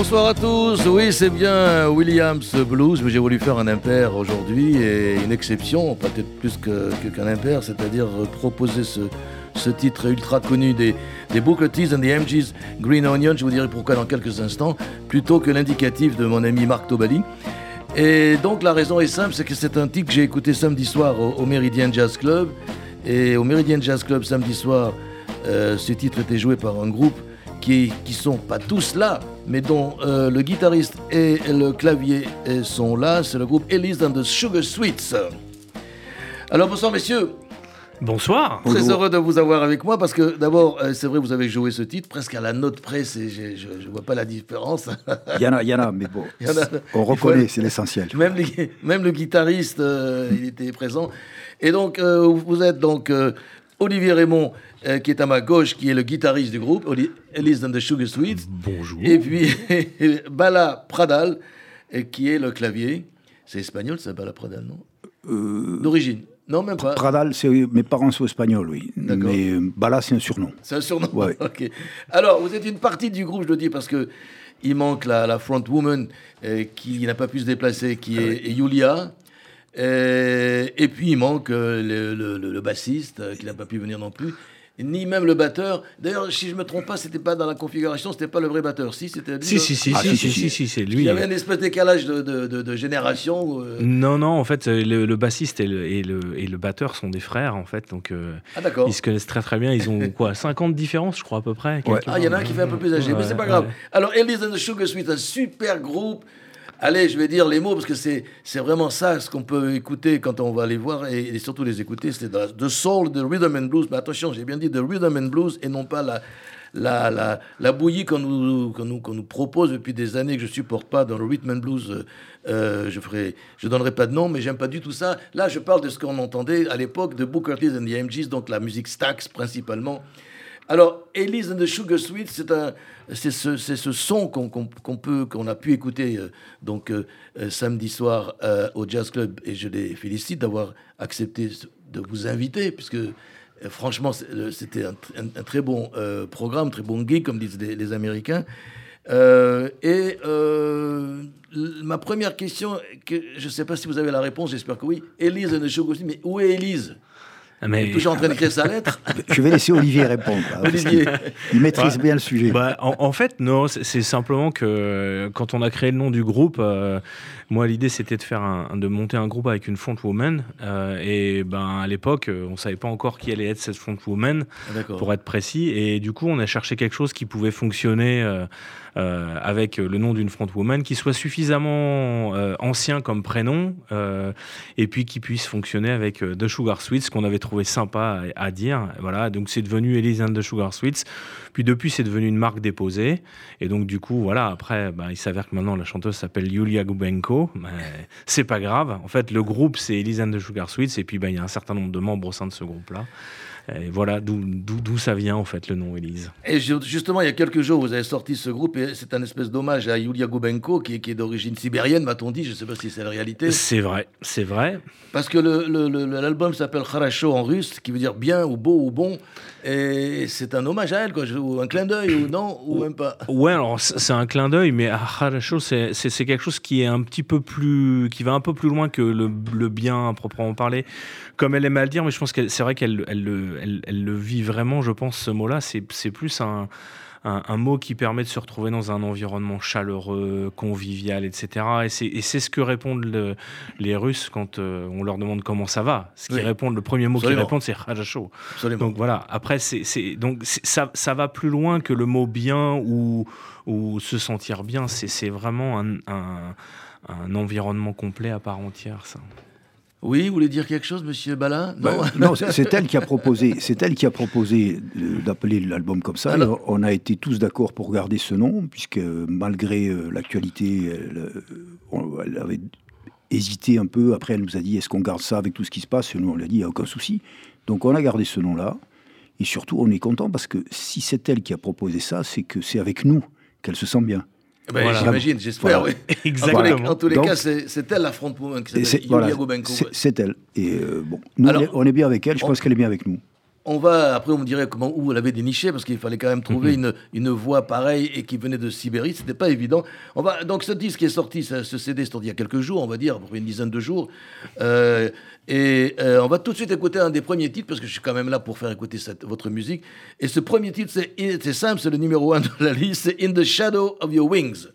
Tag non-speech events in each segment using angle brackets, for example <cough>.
Bonsoir à tous, oui c'est bien Williams Blues, mais j'ai voulu faire un impair aujourd'hui et une exception, peut-être plus qu'un impair, c'est-à-dire proposer ce, titre ultra connu des, des Booker T's and the MG's Green Onion, je vous dirai pourquoi dans quelques instants, plutôt que l'indicatif de mon ami Marc Tobali. Et donc la raison est simple, c'est que c'est un titre que j'ai écouté samedi soir au, Meridian Jazz Club. Et au Meridian Jazz Club samedi soir, euh, ce titre était joué par un groupe qui, qui sont pas tous là, mais dont euh, le guitariste et le clavier sont là. C'est le groupe Elise and the Sugar Sweets. Alors bonsoir messieurs. Bonsoir. Très heureux de vous avoir avec moi parce que d'abord, euh, c'est vrai, vous avez joué ce titre presque à la note près. Je ne vois pas la différence. Il y en a, il y en a mais bon, <laughs> on reconnaît, c'est l'essentiel. <laughs> Même, même, le guitariste, euh, il était présent. Et donc, vous êtes donc Olivier Raymond, euh, qui est à ma gauche, qui est le guitariste du groupe, Elise and the Sugar Sweets. Bonjour. Et puis <laughs> Bala Pradal, euh, qui est le clavier. C'est espagnol, ça, Bala Pradal, non euh, D'origine non, même pas. Pradal, mes parents sont espagnols, oui. Mais Bala, c'est un surnom. C'est un surnom ouais. <laughs> ok. Alors, vous êtes une partie du groupe, je le dis, parce que il manque la, la front woman qui n'a pas pu se déplacer, qui ah est, Julia. Et, puis il manque le, le bassiste qui n'a pas pu venir non plus ni même le batteur. D'ailleurs, si je me trompe pas, c'était pas dans la configuration, c'était pas le vrai batteur. Si, c'était lui. Si, si, si, si, si, si, c'est lui. Il y avait un espèce de décalage de, de, de, génération. Euh. Non, non, en fait, le, bassiste et le, et, le, et le batteur sont des frères, en fait. Donc, euh, ah, ils se connaissent très très bien. Ils ont <laughs> quoi 50 différences, je crois, à peu près. Ah, il y en a un qui fait un peu plus âgé, mais c'est pas grave. Alors, Elise and the Sugar Sweet, un super groupe allez, je vais dire les mots parce que c'est, vraiment ça ce qu'on peut écouter quand on va les voir et, surtout les écouter. C'est de, soul, de rhythm and blues. Mais attention, j'ai bien dit de rhythm and blues et non pas la, la, la, la bouillie qu'on nous, qu'on nous, qu'on nous propose depuis des années que je supporte pas dans le rhythm and blues. Euh, euh, je ferai, je donnerai pas de nom, mais j'aime pas du tout ça. Là, je parle de ce qu'on entendait à l'époque de Booker T and the MGs, donc la musique Stax principalement. Alors, Elise and the Sugar Sweet, c'est ce, son qu'on peut, qu'on a pu écouter euh, donc euh, euh, samedi soir au Jazz Club, et je les félicite d'avoir accepté de vous inviter, puisque franchement, c'était un, très bon programme, très bon gig, comme disent les, Américains. et ma première question, que je ne sais pas si vous avez la réponse, j'espère que oui. Elise and the Sugar Sweet, mais où est Elise? Mais... Il est toujours en train d'écrire sa lettre. <laughs> Je vais laisser Olivier répondre. Olivier. Il maîtrise bien le sujet. Bah, en, fait, non, c'est simplement que quand on a créé le nom du groupe, euh, moi, l'idée, c'était de faire un, de monter un groupe avec une front woman. Euh, et ben, à l'époque, on savait pas encore qui allait être cette front woman, ah, pour être précis. Et du coup, on a cherché quelque chose qui pouvait fonctionner euh, euh, avec le nom d'une front woman qui soit suffisamment euh, ancien comme prénom euh, et puis qui puisse fonctionner avec The Sugar Sweets, qu'on avait trouvé sympa à, dire. Voilà, donc c'est devenu Elise The Sugar Sweets. Puis depuis, c'est devenu une marque déposée. Et donc, du coup, voilà, après, bah, il s'avère que maintenant la chanteuse s'appelle Yulia Gubenko. Mais c'est pas grave. En fait, le groupe, c'est Elise The Sugar Sweets. Et puis, bah, il y a un certain nombre de membres au sein de ce groupe-là. Et voilà d'où ça vient en fait le nom Élise. Et justement, il y a quelques jours, vous avez sorti ce groupe et c'est un espèce d'hommage à Yulia Gubenko qui, qui est d'origine sibérienne, m'a-t-on dit. Je ne sais pas si c'est la réalité. C'est vrai, c'est vrai. Parce que l'album s'appelle Kharasho en russe, qui veut dire bien ou beau ou bon. Et c'est un hommage à elle, quoi. un clin d'œil ou non, ou même pas. Ouais, alors c'est un clin d'œil, mais Kharasho, c'est quelque chose qui est un petit peu plus, qui va un peu plus loin que le, le bien à proprement parler comme elle aime à le dire, mais je pense que c'est vrai qu'elle elle, elle, le vit vraiment, je pense, ce mot-là. C'est plus un, un, mot qui permet de se retrouver dans un environnement chaleureux, convivial, etc. Et c'est ce que répondent les Russes quand euh, on leur demande comment ça va. Ce répondent, le premier mot qu'ils répondent, c'est Rajasho. Donc voilà, après, c'est donc ça, ça va plus loin que le mot bien ou, ou se sentir bien. C'est vraiment un, un, un environnement complet à part entière, ça. Oui, vous voulez dire quelque chose, Monsieur Bala Non, c'est elle qui a proposé. <laughs> C'est elle qui a proposé d'appeler l'album comme ça. on a été tous d'accord pour garder ce nom, puisque malgré euh, l'actualité, elle, euh, elle, avait hésité un peu. Après, elle nous a dit est-ce qu'on garde ça avec tout ce qui se passe? Nous, on l'a dit il n'y a aucun souci. Donc, on a gardé ce nom-là. Et surtout, on est content parce que si c'est elle qui a proposé ça, c'est que c'est avec nous qu'elle se sent bien. Eh ben, j'imagine, j'espère, oui. <laughs> Exactement. En tous les, cas, c'est elle la front qui s'appelle C'est elle. Et euh, bon, nous, on, est, bien avec elle, je pense qu'elle est bien avec nous. On va, après, on me dirait comment, où elle avait déniché, parce qu'il fallait quand même trouver mhm. une, une, voix pareille et qui venait de Sibérie. C'était pas évident. On va, donc, ce disque qui est sorti, ce, CD, c'est sorti il y a quelques jours, on va dire, une dizaine de jours. Euh, et euh, on va tout de suite écouter un des premiers titres, parce que je suis quand même là pour faire écouter cette, votre musique. Et ce premier titre, c'est simple, c'est le numéro un de la liste, c'est In the Shadow of Your Wings.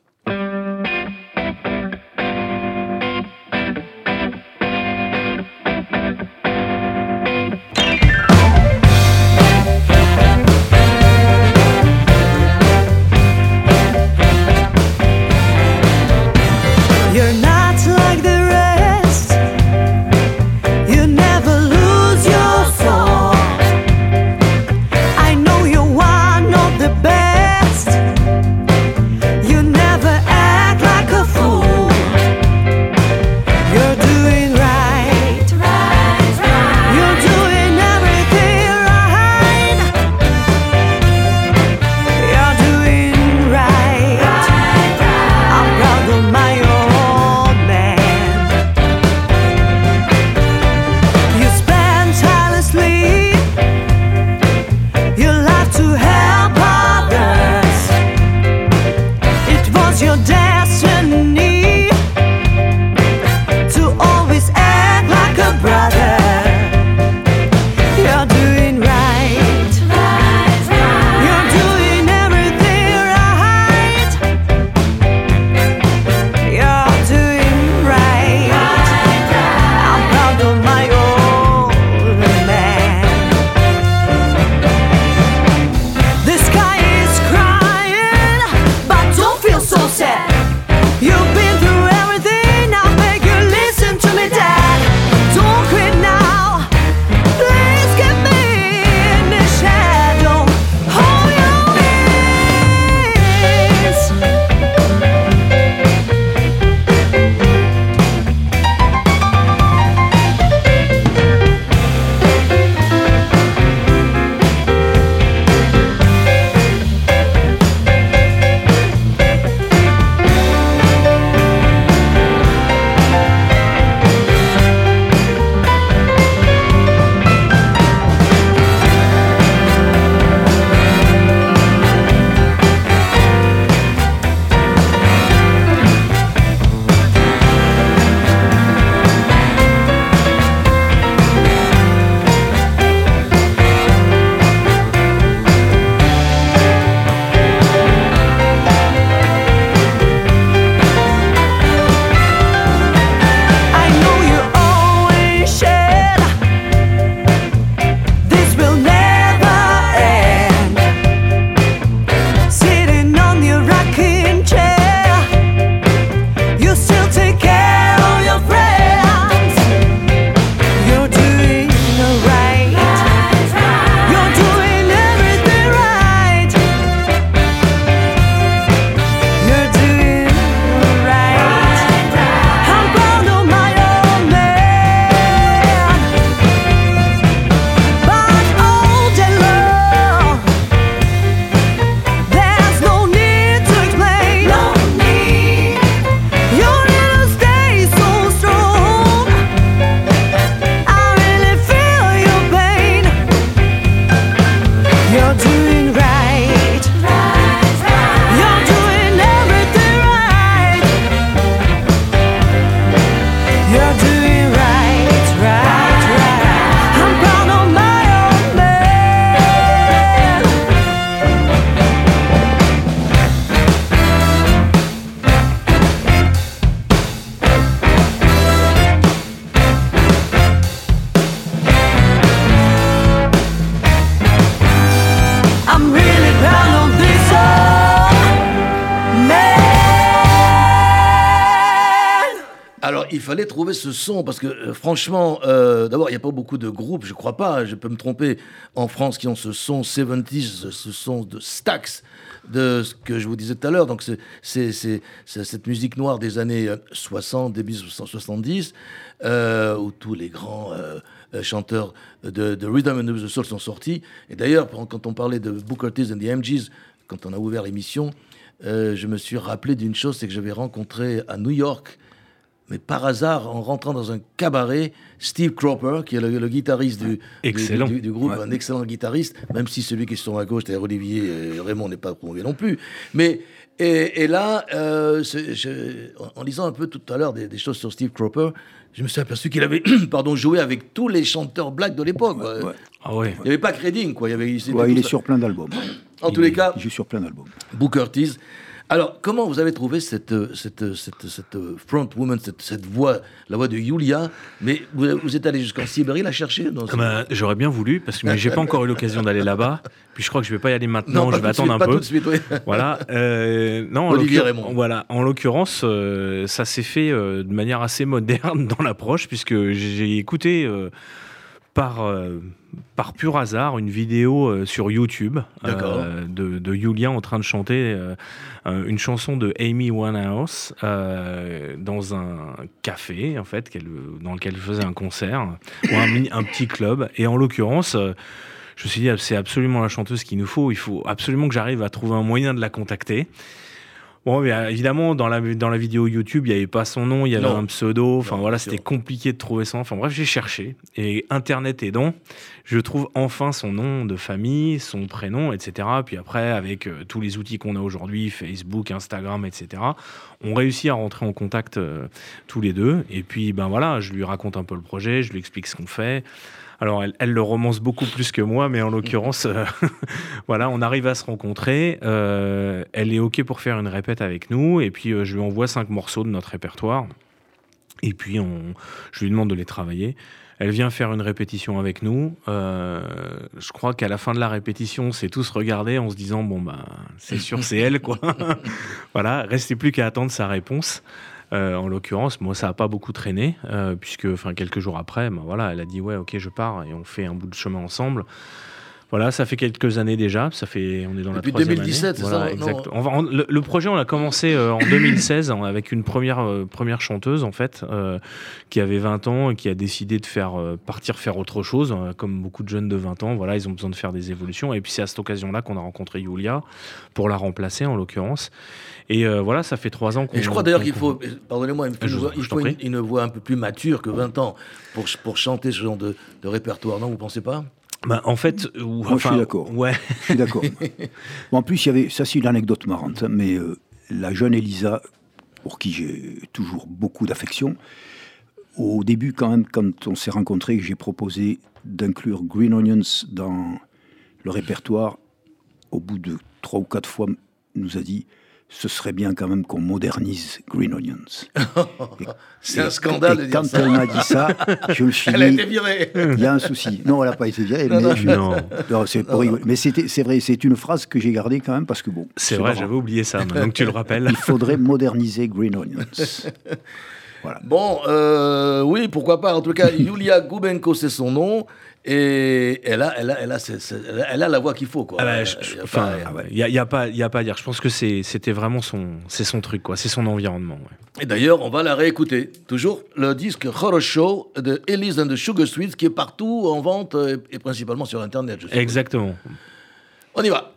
Fallait trouver ce son parce que euh, franchement, euh, d'abord, il n'y a pas beaucoup de groupes, je crois pas, je peux me tromper, en France qui ont ce son 70s, ce son de Stax, de ce que je vous disais tout à l'heure. Donc, c'est cette musique noire des années 60, début 70, euh, où tous les grands chanteurs de, de, Rhythm and the Soul sont sortis. Et d'ailleurs, quand on parlait de Booker T and the MGs, quand on a ouvert l'émission, je me suis rappelé d'une chose, c'est que j'avais rencontré à New York mais par hasard, en rentrant dans un cabaret, Steve Cropper, qui est le, guitariste du, du, groupe, un excellent guitariste, même si celui qui est sur ma gauche, c'est Olivier et Raymond, n'est pas prouvé non plus. Mais et, là, euh, en lisant un peu tout à l'heure des, choses sur Steve Cropper, je me suis aperçu qu'il avait <clears throat> pardon, joué avec tous les chanteurs black de l'époque. Ah ouais. Il n'y avait pas Credding, quoi. Il, y avait, il, est sur plein d'albums. En tous les cas, il joue sur plein d'albums. Booker T. Alors, comment vous avez trouvé cette, cette, cette, cette front woman, cette, voix, la voix de Yulia? Mais vous, êtes allé jusqu'en Sibérie la chercher ah bah, J'aurais bien voulu, parce que j'ai pas encore eu l'occasion d'aller là-bas. <laughs> Puis je crois que je vais pas y aller maintenant, je vais attendre un pas peu. Tout de suite, oui. Voilà. Euh, non, Olivier Voilà. En l'occurrence, euh, ça s'est fait euh, de manière assez moderne <laughs> dans l'approche, puisque j'ai écouté par, euh, par pur hasard une vidéo euh, sur YouTube euh, de, de Julia en train de chanter une chanson de Amy Winehouse dans un café en fait dans lequel elle faisait un concert ou un, un petit club. Et en l'occurrence je me suis dit c'est absolument la chanteuse qu'il nous faut. Il faut absolument que j'arrive à trouver un moyen de la contacter Bon, évidemment, dans la, dans la vidéo YouTube, il n'y avait pas son nom, il y avait un pseudo. Enfin, voilà, c'était compliqué de trouver ça. Enfin, bref, j'ai cherché. Et Internet aidant, je trouve enfin son nom de famille, son prénom, etc. Puis après, avec euh, tous les outils qu'on a aujourd'hui, Facebook, Instagram, etc., on réussit à rentrer en contact euh, tous les deux. Et puis, ben voilà, je lui raconte un peu le projet, je lui explique ce qu'on fait. Alors, elle, le romance beaucoup plus que moi, mais en l'occurrence, euh, <laughs> voilà, on arrive à se rencontrer. Euh, elle est OK pour faire une répète avec nous, et puis euh, je lui envoie cinq morceaux de notre répertoire. Et puis, on, je lui demande de les travailler. Elle vient faire une répétition avec nous. je crois qu'à la fin de la répétition, c'est tous regardé en se disant bon bah c'est sûr c'est elle quoi. <laughs> voilà, restait plus qu'à attendre sa réponse. Euh, en l'occurrence, moi, ça n'a pas beaucoup traîné, euh, puisque quelques jours après, ben, voilà, elle a dit Ouais, ok, je pars, et on fait un bout de chemin ensemble. Voilà, ça fait quelques années déjà. Ça fait, on est dans la troisième 2017, c'est ça exact. le, projet, on l'a commencé euh, en <coughs> 2016 avec une première première chanteuse en fait, qui avait 20 ans et qui a décidé de faire partir faire autre chose, comme beaucoup de jeunes de 20 ans. Voilà, ils ont besoin de faire des évolutions. Et puis c'est à cette occasion-là qu'on a rencontré Yulia pour la remplacer en l'occurrence. Et euh, voilà, ça fait trois ans qu'on. Et je crois d'ailleurs qu'il faut, pardonnez-moi, il faut, une, voix un peu plus mature que 20 ans pour, pour chanter ce genre de, de répertoire, non Vous pensez pas? Bah, en fait, Moi, je suis d'accord. Ouais. Je suis d'accord. <laughs> en plus, il y avait, ça c'est une anecdote marrante, hein, mais euh, la jeune Elisa, pour qui j'ai toujours beaucoup d'affection, au début, quand même, quand on s'est rencontrés, j'ai proposé d'inclure Green Onions dans le répertoire. Au bout de trois ou quatre fois, nous a dit ce serait bien quand même qu'on modernise Green Onions. <laughs> C'est un scandale. Et, quand elle m'a dit ça, je me suis elle <laughs> dit. Elle a été virée. Il y a un souci. Non, elle n'a pas été virée. mais non. c'est Mais c'est vrai, c'est une phrase que j'ai gardée quand même parce que bon. C'est vrai, j'avais oublié ça. Maintenant que tu le rappelles. Il faudrait moderniser Green Onions. <laughs> Voilà. Bon, euh, oui, pourquoi pas. En tout cas, Yulia Gubenko, c'est son nom. Et elle a, elle a, elle a, elle a la voix qu'il faut. Quoi. Ah bah, euh, enfin, il n'y ah a, a, pas, y a pas à dire. Je pense que c'était vraiment son, c'est son truc, quoi. c'est son environnement. Et d'ailleurs, on va la réécouter. Toujours le disque Horoshow de Elise and the Sugar Sweets qui est partout en vente euh, et, principalement sur Internet. Exactement. On y va.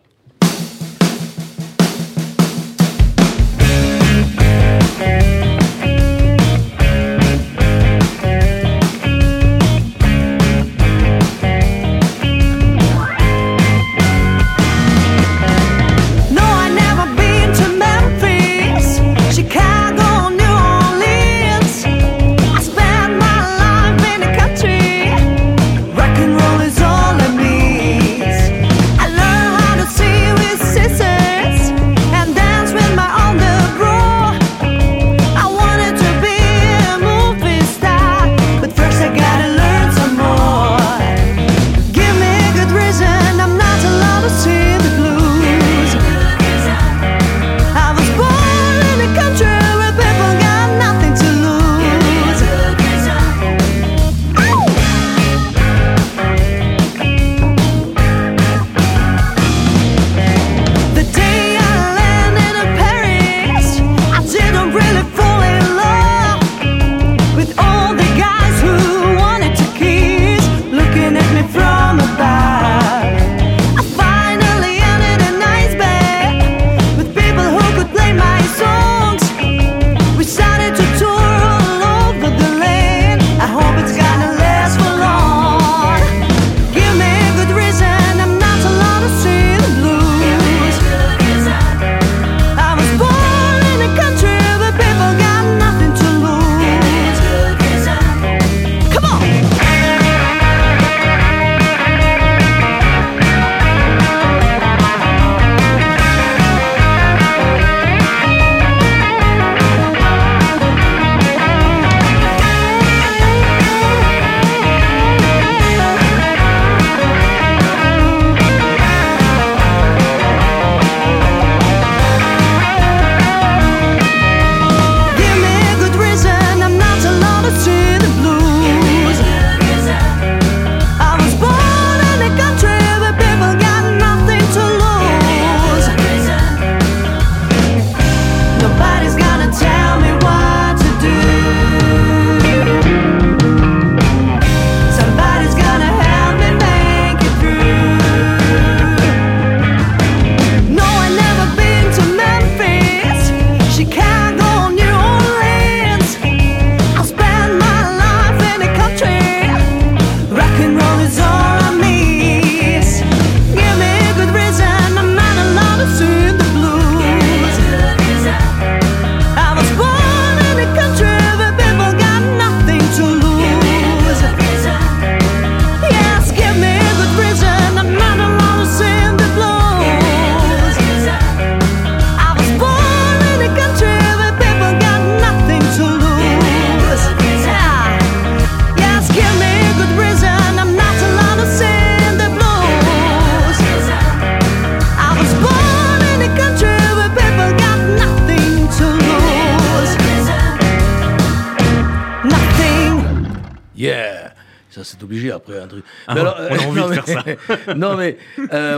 <laughs> non mais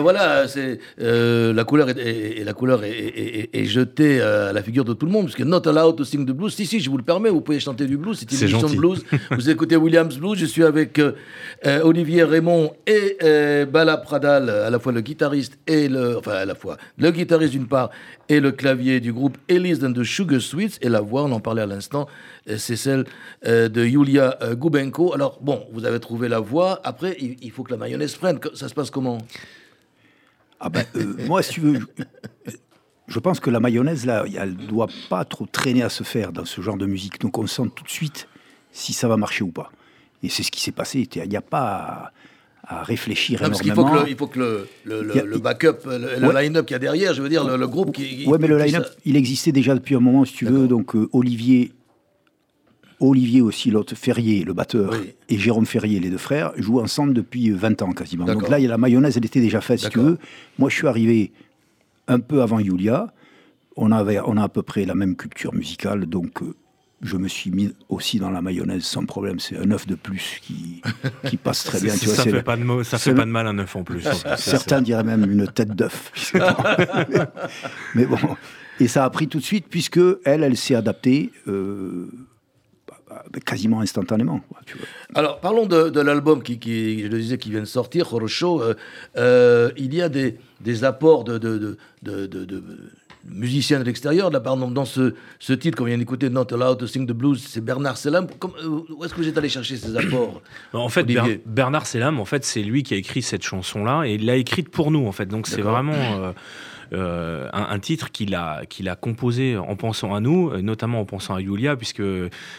voilà, c'est la couleur est, et, la couleur est, jetée à la figure de tout le monde parce que not allowed to sing the blues. Si si, je vous le permets, vous pouvez chanter du blues. C'est une émission de blues. <laughs> vous écoutez Williams Blues. Je suis avec Olivier Raymond et Bala Pradal, à la fois le guitariste et le, enfin à la fois le guitariste d'une part et le clavier du groupe Elise and the Sugar Sweets et la voix, on en parlait à l'instant, euh, c'est celle euh, de Yulia euh, Gubenko. Alors bon, vous avez trouvé la voix, après il faut que la mayonnaise prenne. Ça se passe comment? Ah ben, moi, si tu veux, je pense que la mayonnaise, là, elle ne doit pas trop traîner à se faire dans ce genre de musique. Donc on sent tout de suite si ça va marcher ou pas. Et c'est ce qui s'est passé. Il n'y a pas à réfléchir parce qu'il faut que le, il faut que le, le, le backup, le, line-up qu'il y a derrière, je veux dire, le, groupe qui. Oui, mais le line-up, il existait déjà depuis un moment, si tu veux. Donc euh, Olivier, Olivier aussi, l'autre Ferrier, le batteur, et Jérôme Ferrier, les deux frères, jouent ensemble depuis 20 ans quasiment. Donc là, il y a la mayonnaise, elle était déjà faite, si tu veux. Moi, je suis arrivé un peu avant Julia. On, avait, on a à peu près la même culture musicale, donc euh, je me suis mis aussi dans la mayonnaise sans problème. C'est un œuf de plus qui, qui passe très <laughs> bien. Tu vois, ça fait, pas de, ça fait pas de mal un œuf en plus. <laughs> Certains diraient même une tête d'œuf. <laughs> Mais bon, et ça a pris tout de suite puisque elle, elle s'est adaptée. Euh, quasiment instantanément. tu vois. Alors, parlons de, l'album qui, qui, je le disais, qui vient de sortir, Horror euh, euh, il y a des, des apports de, de, de musicien de l'extérieur. Là, dans ce, ce titre qu'on vient d'écouter, Not Allowed to Sing the Blues, c'est Bernard Selam. Euh, où est-ce que vous êtes allé chercher ces apports <coughs> En fait, Bernard Selam, en fait, c'est lui qui a écrit cette chanson-là et il l'a écrite pour nous. En fait, donc c'est vraiment. <coughs> Euh, euh, un, titre qu'il a, qu'il a composé en pensant à nous, euh, notamment en pensant à Yulia, puisque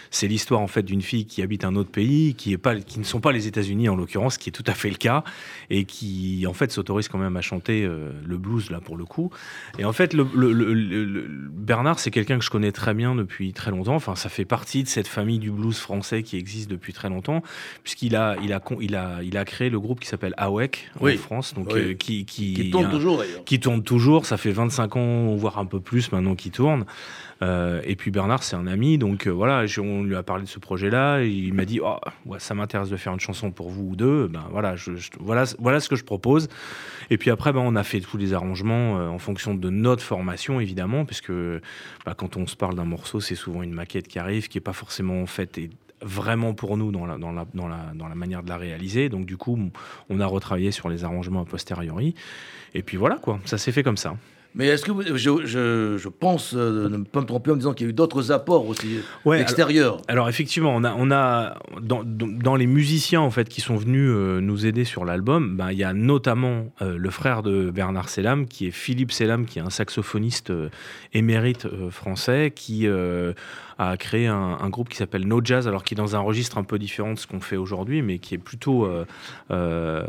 c'est l'histoire en fait d'une fille qui habite un autre pays, qui, est pas, qui ne sont pas les États-Unis en l'occurrence, qui est tout à fait le cas, et qui en fait s'autorise quand même à chanter euh, le blues là pour le coup. Et en fait, le, Bernard, c'est quelqu'un que je connais très bien depuis très longtemps. Enfin, ça fait partie de cette famille du blues français qui existe depuis très longtemps, puisqu'il a, il a, il a, il a créé le groupe qui s'appelle AWEC en France, donc qui, qui, qui tourne toujours d'ailleurs. Qui tourne toujours ça fait 25 ans, voire un peu plus maintenant qu'il tourne. Euh, et puis Bernard, c'est un ami, donc euh, voilà, on lui a parlé de ce projet-là. Il m'a dit, oh, ça m'intéresse de faire une chanson pour vous ou deux. Ben voilà, voilà, ce que je propose. Et puis après, ben, on a fait tous les arrangements euh, en fonction de notre formation, évidemment, puisque ben, quand on se parle d'un morceau, c'est souvent une maquette qui arrive, qui n'est pas forcément faite vraiment pour nous dans la, dans, la, dans, la, dans la manière de la réaliser. Donc du coup, on a retravaillé sur les arrangements a posteriori. Et puis voilà, quoi, ça s'est fait comme ça. Mais est-ce que je, je, je, pense euh, ne pas me tromper en me disant qu'il y a eu d'autres apports aussi extérieurs alors, effectivement, on a, on a dans, dans, les musiciens en fait qui sont venus euh, nous aider sur l'album, ben, il y a notamment euh, le frère de Bernard Selam qui est Philippe Selam, qui est un saxophoniste émérite français qui a créé un, groupe qui s'appelle No Jazz, alors qui est dans un registre un peu différent de ce qu'on fait aujourd'hui, mais qui est plutôt, euh, euh,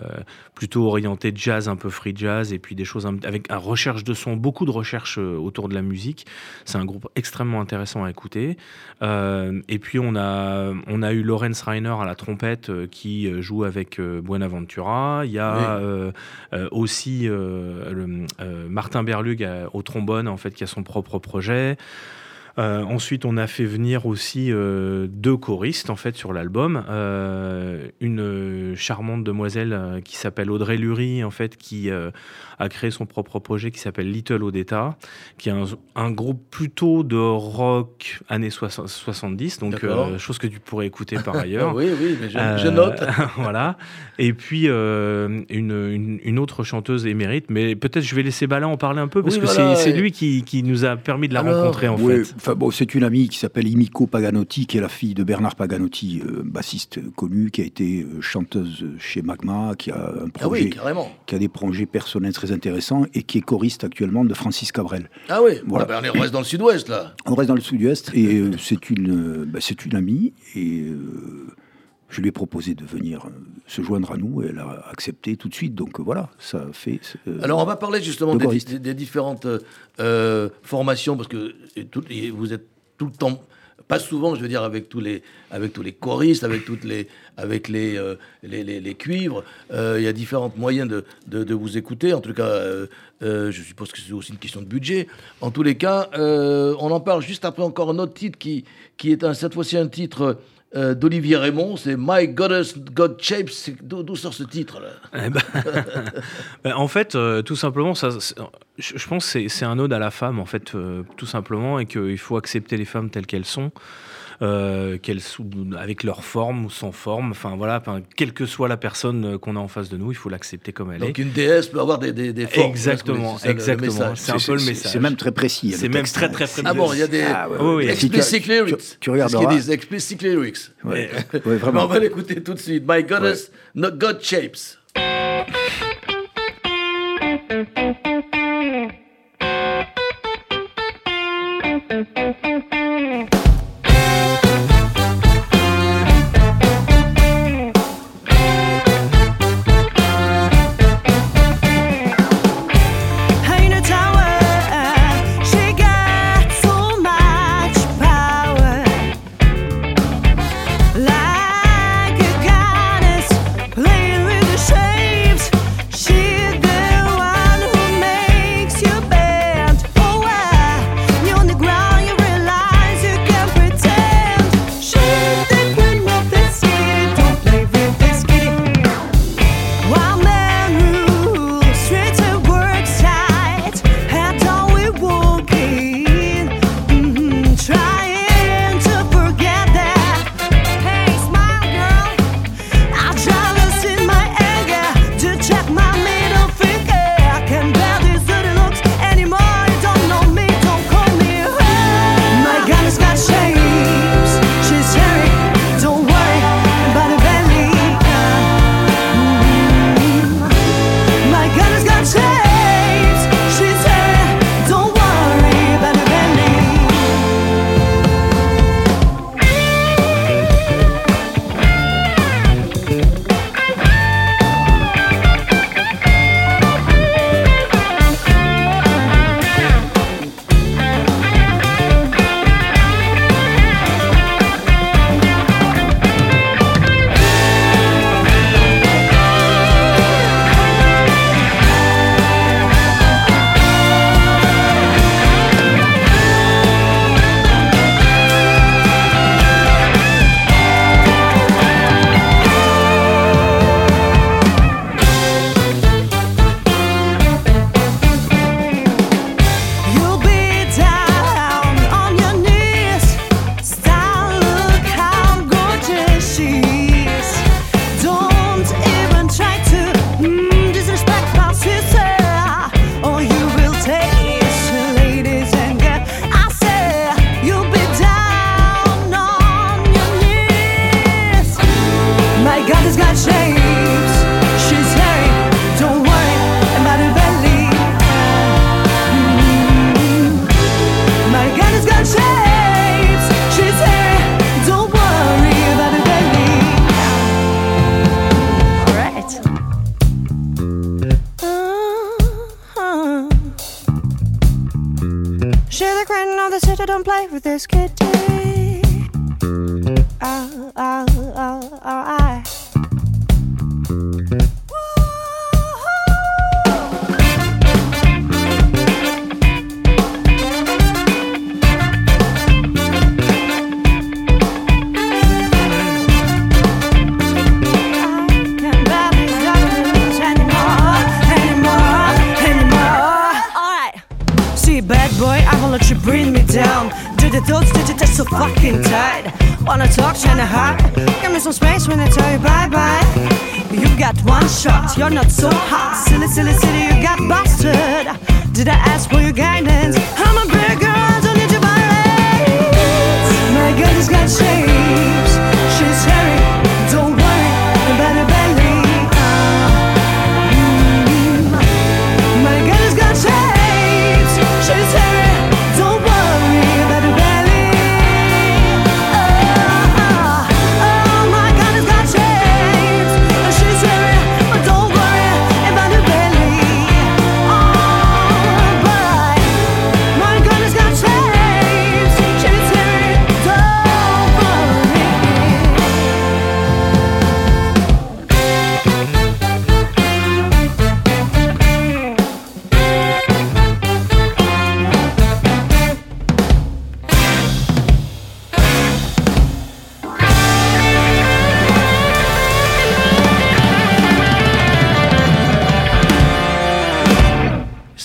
plutôt orienté jazz, un peu free jazz, et puis des choses avec recherche de son, beaucoup de recherches euh, autour de la musique. C'est un groupe extrêmement intéressant à écouter. et puis on a, on a eu Lorenz Reiner à la trompette qui joue avec Buenaventura. Il y a aussi Martin Berlug au trombone, en fait, qui a son propre projet. Euh, ensuite, on a fait venir aussi euh, deux choristes en fait sur l'album. Euh, une charmante demoiselle qui s'appelle Audrey Lurie en fait qui a créé son propre projet qui s'appelle Little Odetta, qui est un, groupe plutôt de rock années 70, donc chose que tu pourrais écouter par <laughs> ailleurs. oui, oui, mais je, note. <laughs> voilà. Et puis une, une, autre chanteuse émérite, mais peut-être je vais laisser Bala en parler un peu parce que c'est lui qui, qui, nous a permis de la rencontrer en fait bon, c'est une amie qui s'appelle Imiko Paganotti, qui est la fille de Bernard Paganotti, euh, bassiste connu, qui a été euh, chanteuse chez Magma, qui a un ah qui a des projets personnels très intéressants et qui est choriste actuellement de Francis Cabrel. Ah oui, voilà. Ben, on reste dans le sud-ouest là. On reste dans le sud-ouest et euh, c'est une, bah, c'est une amie et je lui ai proposé de venir se joindre à nous et elle a accepté tout de suite. Donc voilà, ça fait. Alors on va parler justement des, différentes formations parce que vous êtes tout le temps pas souvent, je veux dire, avec tous les, avec tous les choristes, avec toutes les, avec les, euh, les, les, cuivres. Euh, il y a différents moyens de, de, vous écouter. En tout cas, euh, je suppose que c'est aussi une question de budget. En tous les cas, on en parle juste après encore un autre titre qui, qui est un, cette fois-ci un titre euh, d'Olivier Raymond, c'est My Goddess God Shapes. D'où sort ce titre-là? Eh ben, <laughs> ben, En fait, euh, tout simplement, je, pense que c'est un ode à la femme, en fait, euh, tout simplement, et qu'il faut accepter les femmes telles qu'elles sont euh, avec leur forme ou sans forme. Enfin voilà, quelle que soit la personne euh, qu'on a en face de nous, il faut l'accepter comme elle est. Donc une déesse peut avoir des, formes. Exactement, c'est exactement. C'est un peu le message. C'est même très précis. Hein, c'est même très très précis. Ah bon, il y a des ah, ouais, ouais, lyrics. Tu, tu regardes ce qu'ils disent, explicit lyrics. Ouais. <laughs> vraiment. On va l'écouter tout de suite. My goddess, not God shapes. said I don't play with this kitty. Oh, oh. You're not so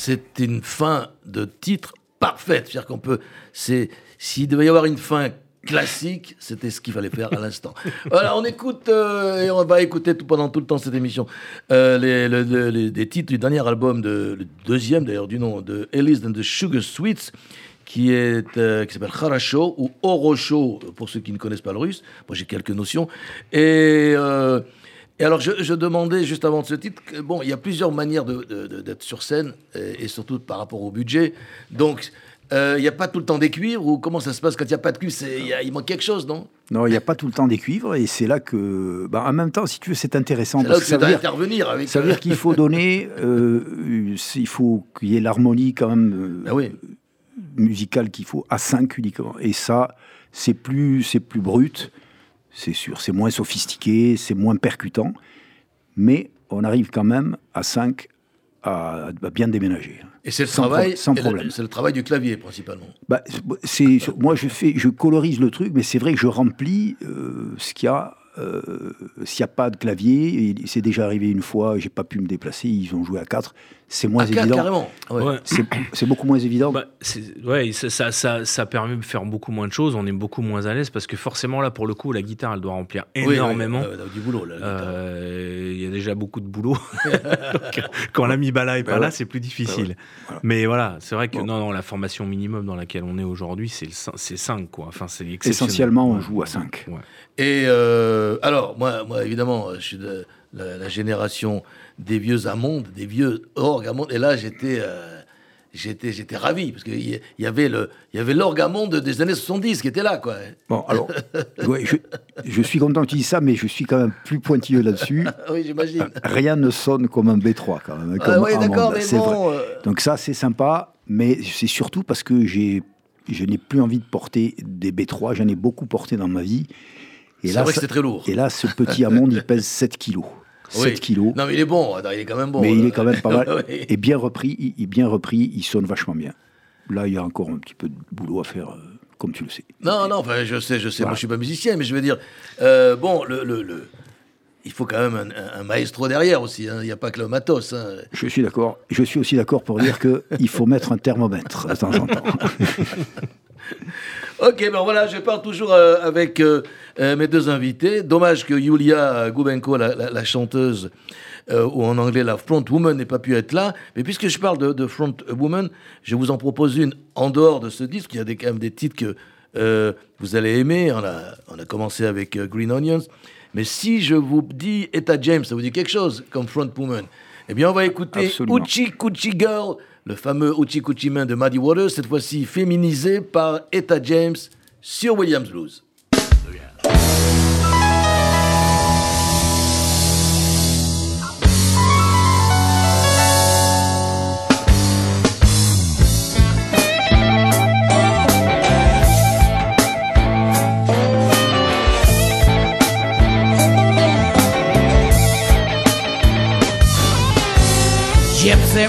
c'est une fin de titre parfaite. C'est-à-dire qu'on peut, c'est, s'il devait y avoir une fin classique, c'était ce qu'il fallait faire à l'instant. <laughs> voilà, on écoute euh, et on va écouter tout, pendant tout le temps cette émission euh, les, le- le- les- des titres du dernier album, de, le deuxième d'ailleurs du nom, de Elise and the Sugar Sweets, qui est euh, qui s'appelle Kharasho ou Orosho pour ceux qui ne connaissent pas le russe. Moi j'ai quelques notions et euh, et alors, je, je demandais juste avant de ce titre, que, bon, il y a plusieurs manières d'être sur scène, et, et surtout par rapport au budget. Donc, euh, il n'y a pas tout le temps des cuivres, ou comment ça se passe quand il n'y a pas de cuivre? Il manque quelque chose, non? Non, il n'y a pas tout le temps des cuivres, et c'est là que, bah, en même temps, si tu veux, c'est intéressant. Parce que ça veut dire, intervenir avec. ça veut dire qu'il faut <laughs> donner, euh, il faut qu'il y ait l'harmonie quand même euh, Ah oui. musicale qu'il faut à 5 uniquement. Et ça, c'est plus, c'est plus brut, c'est sûr, c'est moins sophistiqué, c'est moins percutant, mais on arrive quand même à 5 à, à bien déménager. Et c'est le Sans travail, pro- sans problème. C'est le travail du clavier principalement. Bah, c'est, moi, je fais, je colorise le truc, mais c'est vrai que je remplis euh, ce qu'il y a. euh, s'il n'y a pas de clavier, c'est déjà arrivé une fois, j'ai pas pu me déplacer, ils ont joué à 4, c'est moins Ah, évident. carrément. Ouais. Ouais. C'est, c'est beaucoup moins évident. Bah, ouais, ça, ça, ça, ça permet de faire beaucoup moins de choses. On est beaucoup moins à l'aise parce que forcément, là, pour le coup, la guitare, elle doit remplir Oui, oui, énormément. ouais, ouais, du boulot. Là, la guitare. Euh, Il y a déjà beaucoup de boulot. <laughs> Donc, quand l'ami Bala est pas Bah là, ouais. c'est plus difficile. Voilà. Mais voilà, c'est vrai que Bon. non, non, la formation minimum dans laquelle on est aujourd'hui, c'est le cin- c'est 5 quoi. Enfin, c'est. Essentiellement, on joue à 5. Ouais. Et euh, alors, moi, moi, évidemment, je suis de la, la génération des vieux amondes, des vieux orgues amondes. Et là, j'étais, euh, j'étais, j'étais ravi parce qu'il y, il y avait le, il y avait l'orgue amonde des années 70 qui était là, quoi. Bon, alors, <laughs> ouais, je, je suis content que tu dises ça, mais je suis quand même plus pointilleux là-dessus. Ah <laughs> oui, j'imagine. Rien ne sonne comme un B3 quand même. Ah comme oui, d'accord, mais c'est vrai. bon. euh, Donc ça, c'est sympa, mais c'est surtout parce que j'ai, je n'ai plus envie de porter des B3. J'en ai beaucoup porté dans ma vie. Et c'est là, vrai que c'était très lourd. et là, ce petit Hammond, il pèse 7 kilos. Oui. 7 kilos. Non, mais il est bon. il est quand même bon. mais il est quand même pas mal. <laughs> Oui. Et bien repris, il, il- bien repris, il sonne vachement bien. Là, il y a encore un petit peu de boulot à faire, euh, comme tu le sais. Non, non, enfin, je sais, je sais. Moi, je suis pas musicien, mais je veux dire, euh, bon, le, le, le- il faut quand même un, un- un maestro derrière aussi. hein. Il n'y a pas que le matos. hein. Je suis d'accord. Je suis aussi d'accord pour dire qu'il faut mettre un thermomètre de temps en temps. Ok, ben voilà, je pars toujours euh, avec euh, euh, mes deux invités. Dommage que Yulia Goubenko, la, la- la chanteuse, euh, ou en anglais la front woman, n'ait pas pu être là. Mais puisque je parle de, de front woman, je vous en propose une en dehors de ce disque. Il y a des, quand même des titres que vous allez aimer. On a, on a commencé avec Green Onions. Mais si je vous dis Etta James, ça vous dit quelque chose comme front woman? Eh bien, on va écouter Absolument. Uchi Coochie Girl, le fameux Uchi Coochie Man de Muddy Waters, cette fois-ci féminisé par Etta James sur Williams Blues.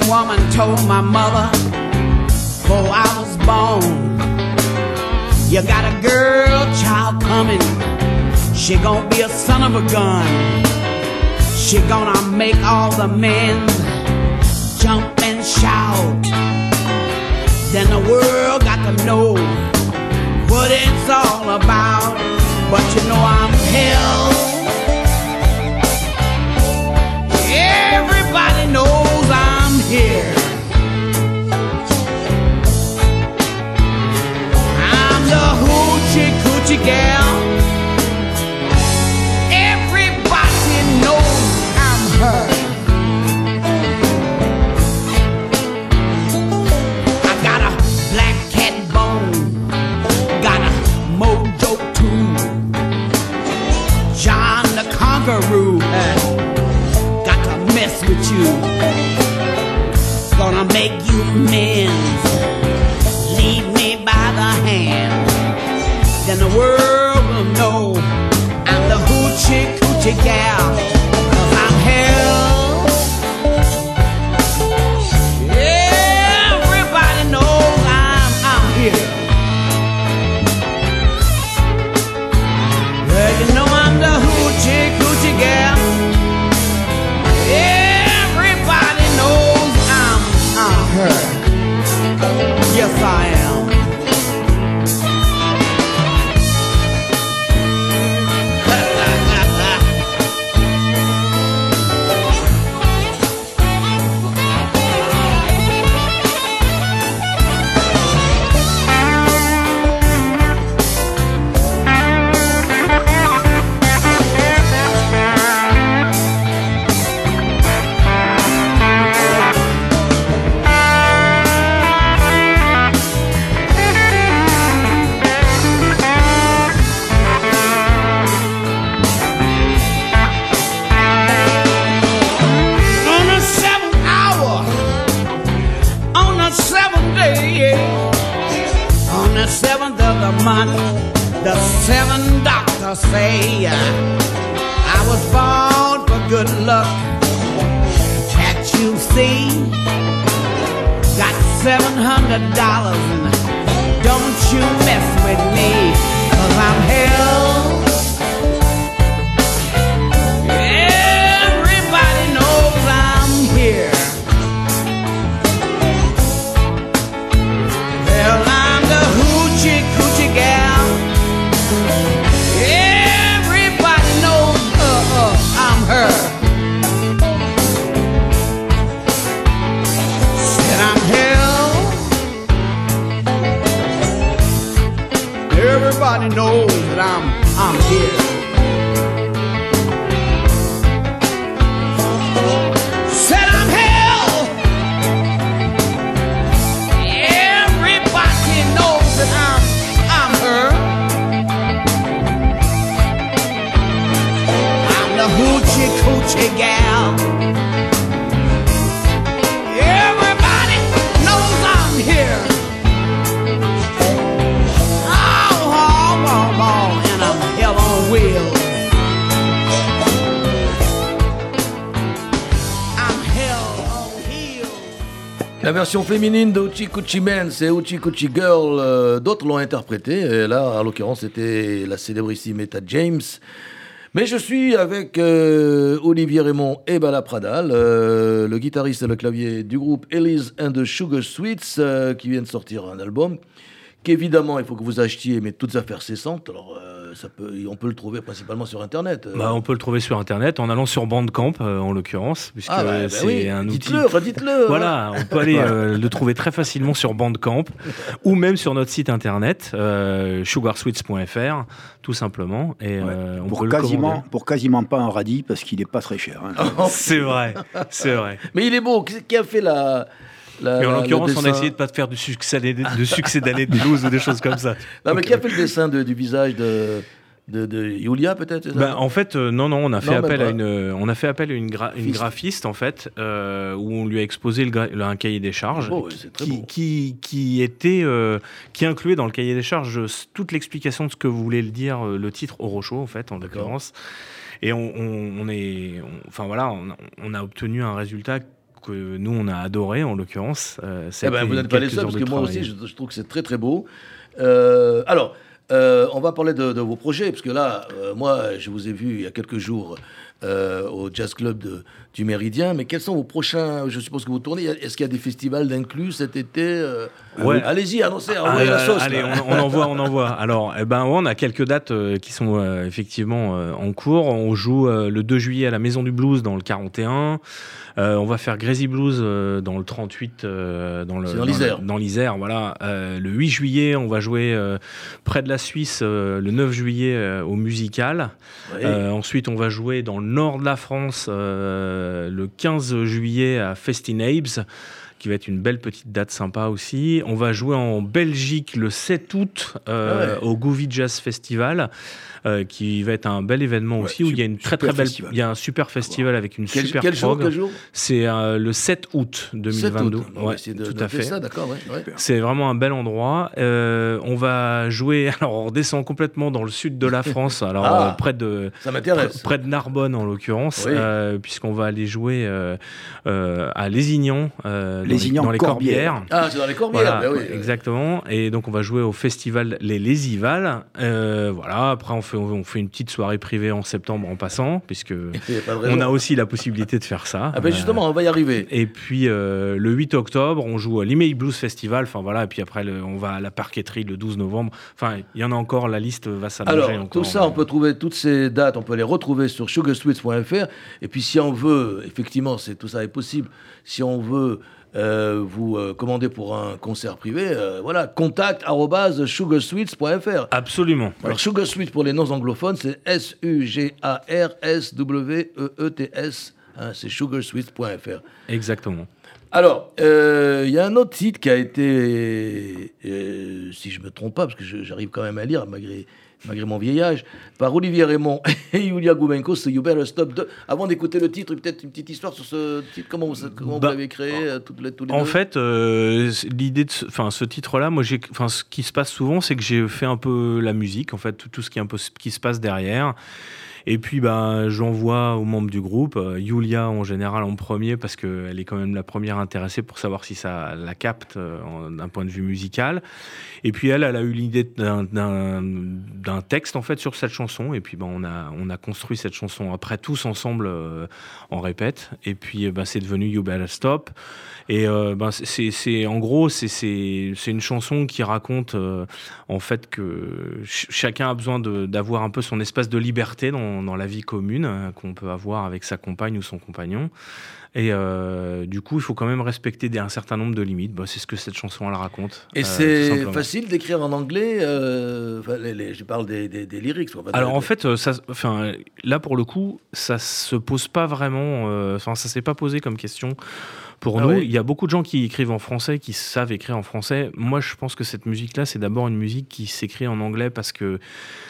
Woman told my mother before I was born, you got a girl child coming. She gonna be a son of a gun. She gonna make all the men jump and shout. Then the world got to know what it's all about. But you know I'm hell. Everybody knows gal. Everybody knows I'm her. I got a black cat bone, got a mojo too. John the Conqueror. got to mess with you. Gonna make you amends. yeah. La version féminine de Uchi Kuchi Man, c'est Uchi Kuchi Girl. euh, D'autres l'ont interprété. Et là, en l'occurrence, c'était la célébrissime Etta James. Mais je suis avec euh, Olivier Raymond et Bala Pradal, euh, le guitariste et le clavier du groupe Elise and the Sugar Sweets, qui vient de sortir un album qu'évidemment il faut que vous achetiez, mais toutes affaires cessantes. Ça peut, on peut le trouver principalement sur Internet. euh. Bah, on peut le trouver sur internet en allant sur Bandcamp euh, en l'occurrence, puisque Ah, bah, bah c'est oui. un outil. Dites-le, redites-le. <laughs> Voilà, on peut aller <laughs> euh, le trouver très facilement sur Bandcamp ou même sur notre site internet euh, sugarsweets.fr tout simplement et euh, on Pour quasiment, commander. pour quasiment pas un radis parce qu'il n'est pas très cher. hein. <laughs> C'est vrai, c'est vrai. Mais il est beau. Qui a fait la. La- Et en l'occurrence, on a essayé de pas faire du succès d'année de succès d'année de blues ou des choses comme ça. <laughs> Non, mais qui a fait le dessin de- du visage de, de, de Yulia, peut-être Ben, en fait, euh, non, non, on a fait Non, appel à une, euh, on a fait appel à une, gra- une Fist. graphiste en fait, euh, où on lui a exposé le un cahier des charges, très qui, qui, qui était, euh, qui incluait dans le cahier des charges euh, toute l'explication de ce que voulait le dire euh, le titre Orocho en fait, en l'occurrence. Et on, on- on est, on- enfin voilà, on a obtenu un résultat que nous on a adoré en l'occurrence. Euh, Eh ben, vous n'êtes pas les seuls, parce que moi travail. aussi, je, je trouve que c'est très très beau. Euh, alors, euh, on va parler de, de vos projets, parce que là, euh, moi, je vous ai vu il y a quelques jours au Jazz Club de- du Méridien, mais quels sont vos prochains Je suppose que vous tournez. Est-ce qu'il y a des festivals d'inclus cet été euh Ouais. Allez-y, annoncez, Ah, envoyez la sauce. allez, on, on envoie, on envoie. Alors, eh ben, ouais, on a quelques dates euh, qui sont euh, effectivement en cours. On joue le 2 juillet à la Maison du Blues dans le 41. Euh, on va faire Crazy Blues euh, dans le 38, euh, dans le dans l'Isère. le- Dans l'Isère, voilà. Le 8 juillet, on va jouer près de la Suisse. le 9 juillet au Musical. Oui. Ensuite, on va jouer dans le nord de la France le 15 juillet à Festinabes, qui va être une belle petite date sympa aussi. On va jouer en Belgique le 7 août euh, Ah ouais. au Gouvy Jazz Festival, euh, qui va être un bel événement Ouais, aussi, où il y a une très très belle, festival. il y a un super festival avec une quel, super quel prog. C'est euh, le 7 août 7 2022. août. On va Ouais, essayer de tout à fait. C'est vraiment un bel endroit. On va jouer. <laughs> Alors, on redescend complètement dans le sud de la France. Alors, Ah. près de Ça près de Narbonne en l'occurrence, Oui. puisqu'on va aller jouer à Lézignan, euh, dans, Lézignan, les, dans les Corbières. Ah, c'est dans les Corbières, Voilà, ben oui. ouais, exactement. Et donc on va jouer au festival Les Lésivales. Euh, voilà. Après on fait on fait une petite soirée privée en septembre en passant, puisque <laughs> a on a aussi la possibilité de faire ça. Ah ben Euh, justement, on va y arriver. et puis euh, le 8 octobre, on joue à l'Email Blues Festival. Enfin voilà. Et puis après, le- on va à la parqueterie le 12 novembre. Enfin, il y en a encore. La liste va s'allonger Alors, encore. tout ça, on peut trouver toutes ces dates, on peut les retrouver sur sugarsweets.fr. Et puis, si on veut, effectivement, c'est tout ça est possible. Si on veut euh, vous euh, commander pour un concert privé, euh, voilà, contact sugarsweets.fr. Absolument. Alors, Sugar Sweets pour les non anglophones, c'est S-U-G-A-R-S-W-E-E-T-S. Hein, c'est sugarsweets.fr. Exactement. Alors, euh, il y a un autre site qui a été, euh, si je me trompe pas, parce que j'arrive quand même à lire malgré malgré mon vieillage, par Olivier Raymond <laughs> et Yulia Goubenko, c'est You Better Stop 2. Avant d'écouter le titre, peut-être une petite histoire sur ce titre, comment vous, comment Bah, vous l'avez créé euh, toutes les, tous les En deux fait, euh, l'idée de ce, titre-là, moi, j'ai, ce qui se passe souvent, c'est que j'ai fait un peu la musique, en fait, tout, tout ce qui, est un peu, qui se passe derrière. Et puis, bah, j'envoie aux membres du groupe, euh, Yulia en général en premier, parce qu'elle est quand même la première intéressée pour savoir si ça la capte euh, d'un point de vue musical. Et puis, elle, elle a eu l'idée d'un, texte, en fait, sur cette chanson. Et puis, bah, on, a, on a construit cette chanson après tous ensemble euh, en répète. Et puis, euh, bah, c'est devenu You Better Stop. Et euh, ben, c'est- en gros, c'est, une chanson qui raconte en fait que ch- chacun a besoin d'avoir un peu son espace de liberté dans, dans la vie commune euh, qu'on peut avoir avec sa compagne ou son compagnon. Et euh, du coup, il faut quand même respecter des, un certain nombre de limites. Bah, c'est ce que cette chanson elle raconte. Et euh, c'est facile d'écrire en anglais, euh, enfin, les- les- je parle des, des, des lyrics. quoi, Alors en fait, ça, enfin, là pour le coup, ça se pose pas vraiment. Enfin, ça s'est pas posé comme question pour Ah nous. Il y a beaucoup de gens qui écrivent en français, qui savent écrire en français. Moi, je pense que cette musique-là, c'est d'abord une musique qui s'écrit en anglais parce que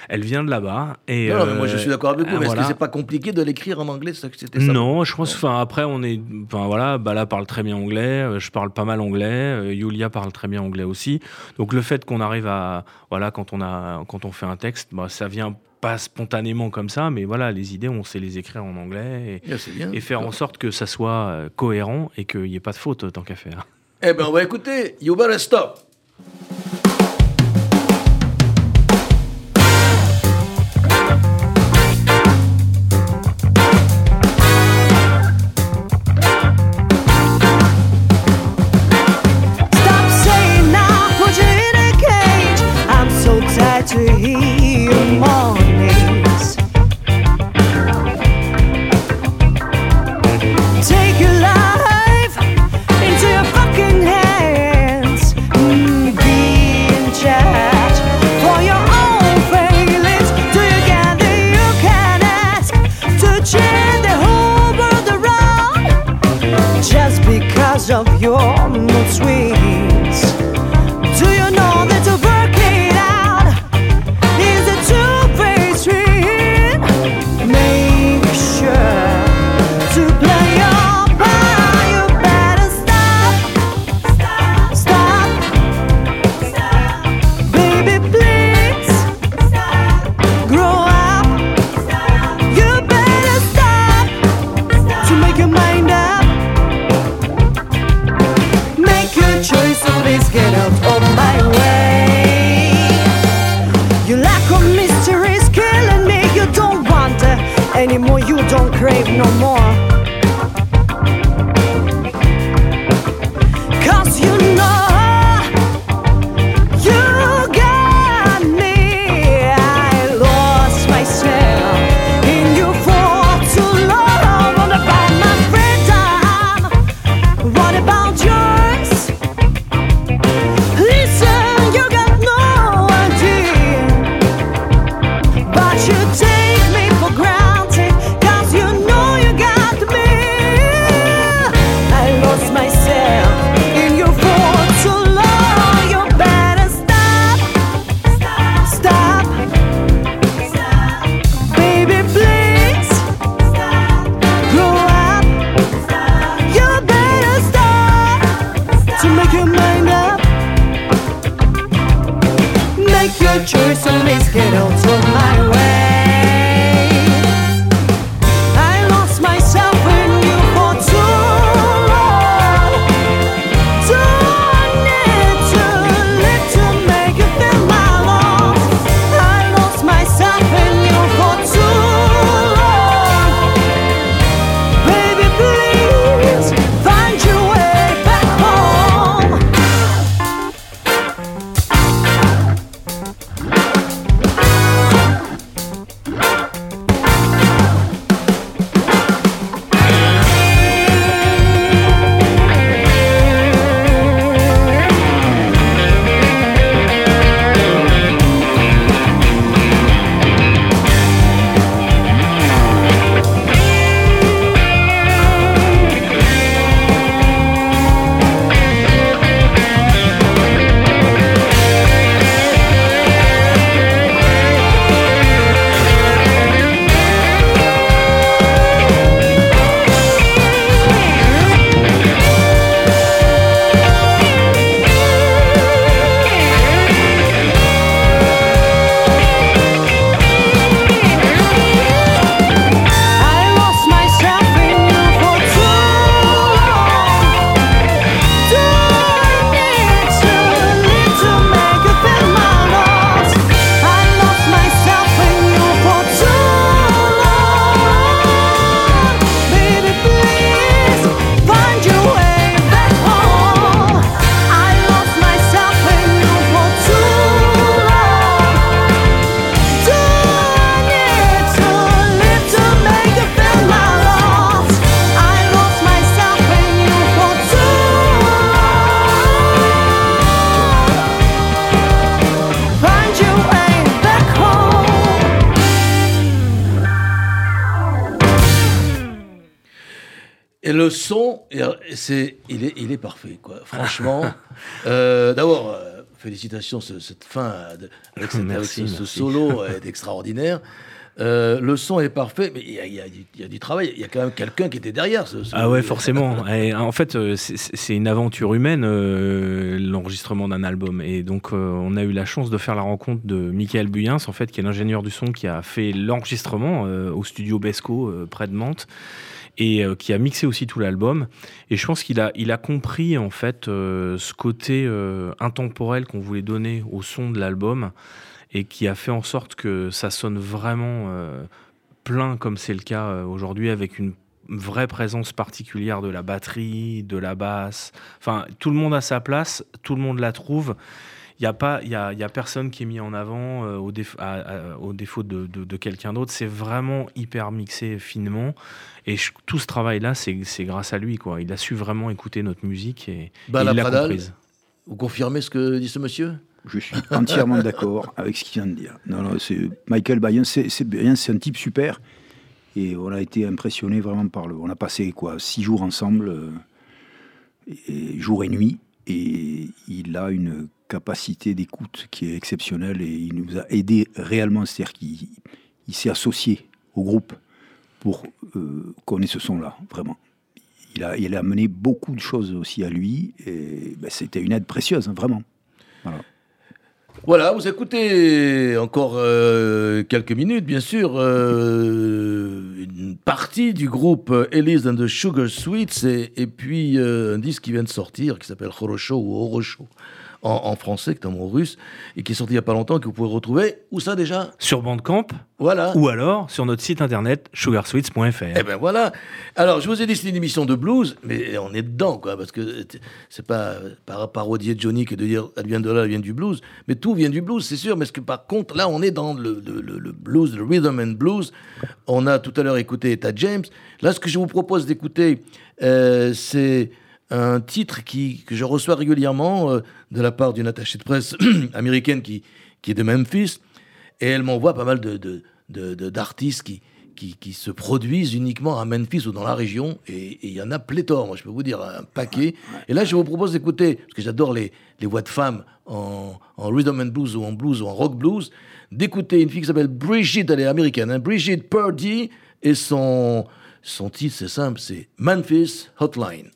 elle vient de là-bas. Et Non, non, mais moi je euh, suis d'accord avec vous, ah, mais est-ce que c'est pas compliqué de l'écrire en anglais ça ça? Non, je pense. Enfin, après, on est. Enfin, voilà, Bala parle très bien anglais. euh, Je parle pas mal anglais. euh, Yulia parle très bien anglais aussi. Donc, le fait qu'on arrive à. Voilà, quand on, a, quand on fait un texte, bah, ça vient pas spontanément comme ça, mais voilà, les idées, on sait les écrire en anglais Ah, bien. et, et faire en sorte que ça soit euh, cohérent et qu'il n'y ait pas de faute tant qu'à faire. Eh ben on va écouter You Better. Stop Get up. C'est, il, est, il est parfait, quoi. Franchement. <laughs> Euh, D'abord, euh, félicitations, ce- cette fin euh, de- avec, cette- Merci, avec ce, solo est <laughs> extraordinaire. Euh, le son est parfait, mais il y, a- y du- il y a du travail. Il y a quand même quelqu'un qui était derrière. Ce, ce- Ah ouais, <laughs> forcément. Et en fait, c'est- une aventure humaine, euh, l'enregistrement d'un album. Et donc, euh, on a eu la chance de faire la rencontre de Michael Buyens, en fait, qui est l'ingénieur du son qui a fait l'enregistrement au studio Besco, près de Mantes, et euh, qui a mixé aussi tout l'album. Et je pense qu'il a, compris, en fait, euh, ce côté euh, intemporel qu'on voulait donner au son de l'album, et qui a fait en sorte que ça sonne vraiment plein, comme c'est le cas aujourd'hui, avec une vraie présence particulière de la batterie, de la basse. Enfin, tout le monde a sa place, tout le monde la trouve. Il n'y a, pas- y a, il y a personne qui est mis en avant euh, au, déf- à- à- au défaut de, de- de quelqu'un d'autre. C'est vraiment hyper mixé finement. Et je- tout ce travail-là, c'est c'est grâce à lui. Quoi. Il a su vraiment écouter notre musique et, Bah, et la il l'a Pradal, comprise. Vous confirmez ce que dit ce monsieur? Je suis entièrement d'accord avec ce qu'il vient de dire. Non, non, c'est Michael Bayen, c'est c'est bien, c'est un type super. Et on a été impressionné vraiment par le. On a passé quoi, six jours ensemble, euh, et, jour et nuit, et il a une capacité d'écoute qui est exceptionnelle et il nous a aidé réellement, c'est-à-dire qu'il il s'est associé au groupe pour euh, qu'on ait ce son-là, vraiment. Il a, il a amené beaucoup de choses aussi à lui, et ben, c'était une aide précieuse, hein, vraiment. Voilà. Vous écoutez encore euh, quelques minutes, bien sûr, euh, une partie du groupe Elise and the Sugar Sweets et, puis un disque qui vient de sortir qui s'appelle Horosho ou Horosho en, en français, est un mot russe, et qui est sorti il n'y a pas longtemps, que vous pouvez retrouver. Où ça déjà? Sur Bandcamp Voilà. ou alors sur notre site internet sugarsweets.fr. Eh ben voilà. Alors, je vous ai dit c'est une émission de blues, mais on est dedans, quoi, parce que c'est pas par parodier Johnny que de dire elle vient de là, elle vient du blues, mais tout vient du blues, c'est sûr. Mais ce que par contre, là, on est dans le, le- le- le blues, le rhythm and blues? On a tout à l'heure écouté Etta James. Là, ce que je vous propose d'écouter, euh, c'est un titre qui, que je reçois régulièrement euh, de la part d'une attachée de presse <clears throat> américaine qui, qui est de Memphis. Et elle m'envoie pas mal de, de- de- de- d'artistes qui, qui, qui se produisent uniquement à Memphis ou dans la région. Et et il y en a pléthore, moi je peux vous dire, un paquet. Et là, je vous propose d'écouter, parce que j'adore les, les voix de femmes en, en rhythm and blues ou en blues ou en rock blues, d'écouter une fille qui s'appelle Brigitte, elle est américaine, hein, Brigitte Purdy, et son, son titre, c'est simple, c'est Memphis Hotline.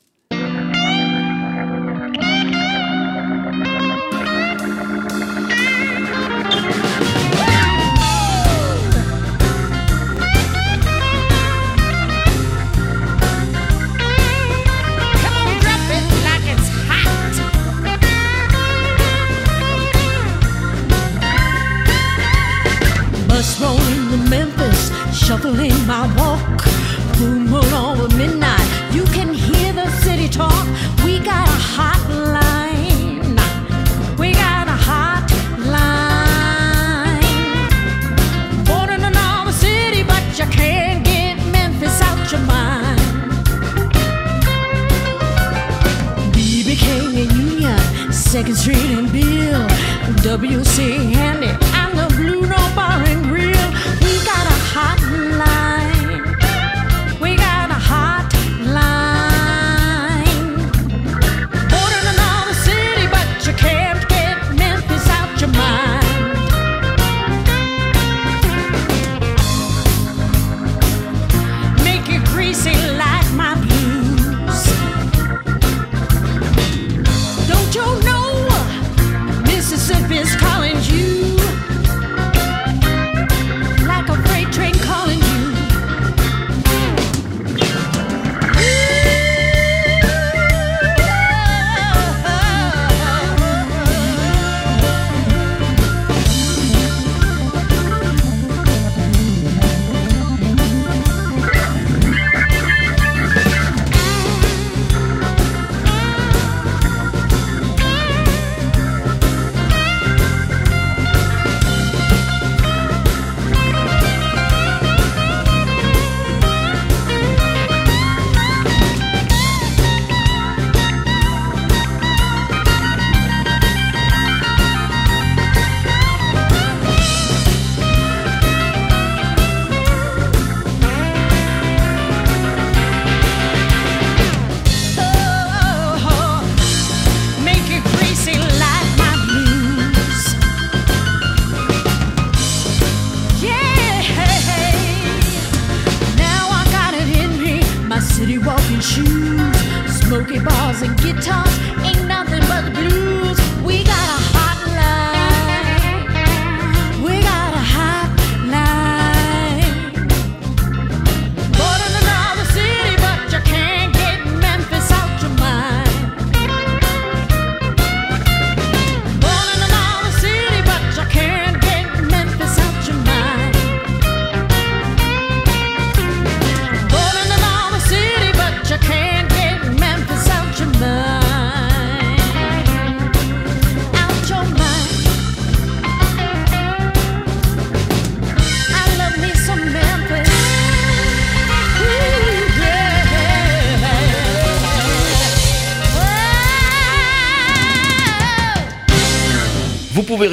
Shuffling my walk. Full moon over midnight, you can hear the city talk. We got a hotline. We got a hotline. Born in another city, but you can't get Memphis out your mind. BB King and Union, Second Street and Bill, WC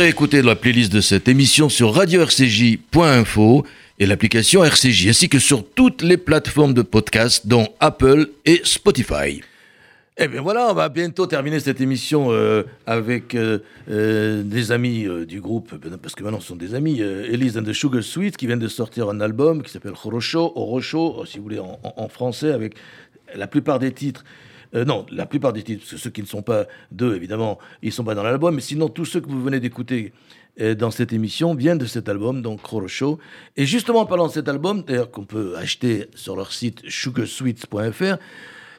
réécouter la playlist de cette émission sur radio-rcj.info et l'application RCJ, ainsi que sur toutes les plateformes de podcast, dont Apple et Spotify. Eh bien voilà, on va bientôt terminer cette émission euh, avec euh, euh, des amis du groupe, parce que maintenant ce sont des amis, Elise and the Sugar Sweet, qui viennent de sortir un album qui s'appelle Horosho, Orocho, si vous voulez, en français, avec la plupart des titres. Euh, non, la plupart des titres, parce que ceux qui ne sont pas d'eux, évidemment, ils ne sont pas dans l'album, mais sinon tous ceux que vous venez d'écouter euh, dans cette émission viennent de cet album, donc Horosho. Et justement, en parlant de cet album, d'ailleurs qu'on peut acheter sur leur site sugarsweets.fr,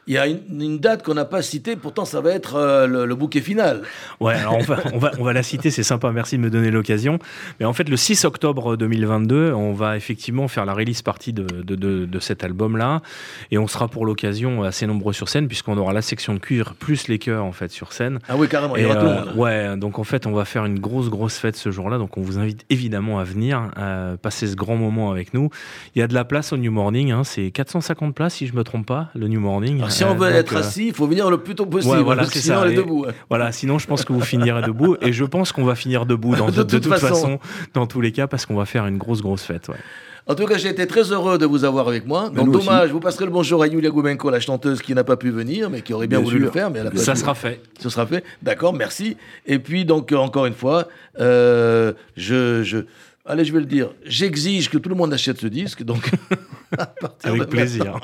il y a une, une date qu'on n'a pas citée, pourtant ça va être euh, le, le bouquet final. Ouais, alors on va, on va, on va la citer, c'est sympa, merci de me donner l'occasion. Mais en fait, le 6 octobre 2022, on va effectivement faire la release partie de, de, de, de cet album-là. Et on sera pour l'occasion assez nombreux sur scène, puisqu'on aura la section de cuir plus les chœurs en fait sur scène. Ah oui, carrément, il y aura tout le euh, monde. ouais, donc en fait, on va faire une grosse, grosse fête ce jour-là. Donc on vous invite évidemment à venir, euh, passer ce grand moment avec nous. Il y a de la place au New Morning, hein, c'est 450 places si je me trompe pas, le New Morning. Alors, si on Euh, veut donc, être euh, assis, il faut venir le plus tôt possible. Ouais, voilà, parce <laughs> que c'est sinon, ça. on est debout. Voilà, sinon je pense que vous finirez debout et je pense qu'on va finir debout dans, <laughs> De de, toute toute, façon. façon. dans tous les cas parce qu'on va faire une grosse grosse fête. ouais. En tout cas, j'ai été très heureux de vous avoir avec moi. Donc, dommage, vous passerez le bonjour à Yulia Goubenko, la chanteuse qui n'a pas pu venir, mais qui aurait bien, Bien voulu sûr. le faire. Mais elle a pas Ça pu. sera fait. Ce sera fait. D'accord, merci. Et puis, donc, euh, encore une fois, euh, je, je. Allez, je vais le dire. J'exige que tout le monde achète ce disque. Donc, <laughs> Avec plaisir.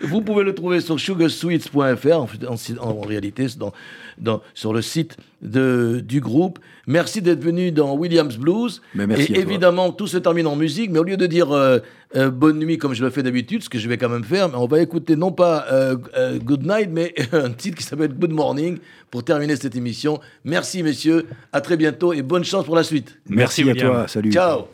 Vous pouvez le trouver sur sugarsweets.fr, en, en- en réalité, dans, dans- sur le site de, du groupe. Merci d'être venu dans Williams Blues. Mais merci Et évidemment, tout se termine en musique, mais au lieu de dire euh, euh, bonne nuit comme je le fais d'habitude, ce que je vais quand même faire, mais on va écouter non pas euh, euh, Good Night, mais <laughs> un titre qui s'appelle Good Morning pour terminer cette émission. Merci messieurs, à très bientôt et bonne chance pour la suite. Merci, à William. toi, salut. Ciao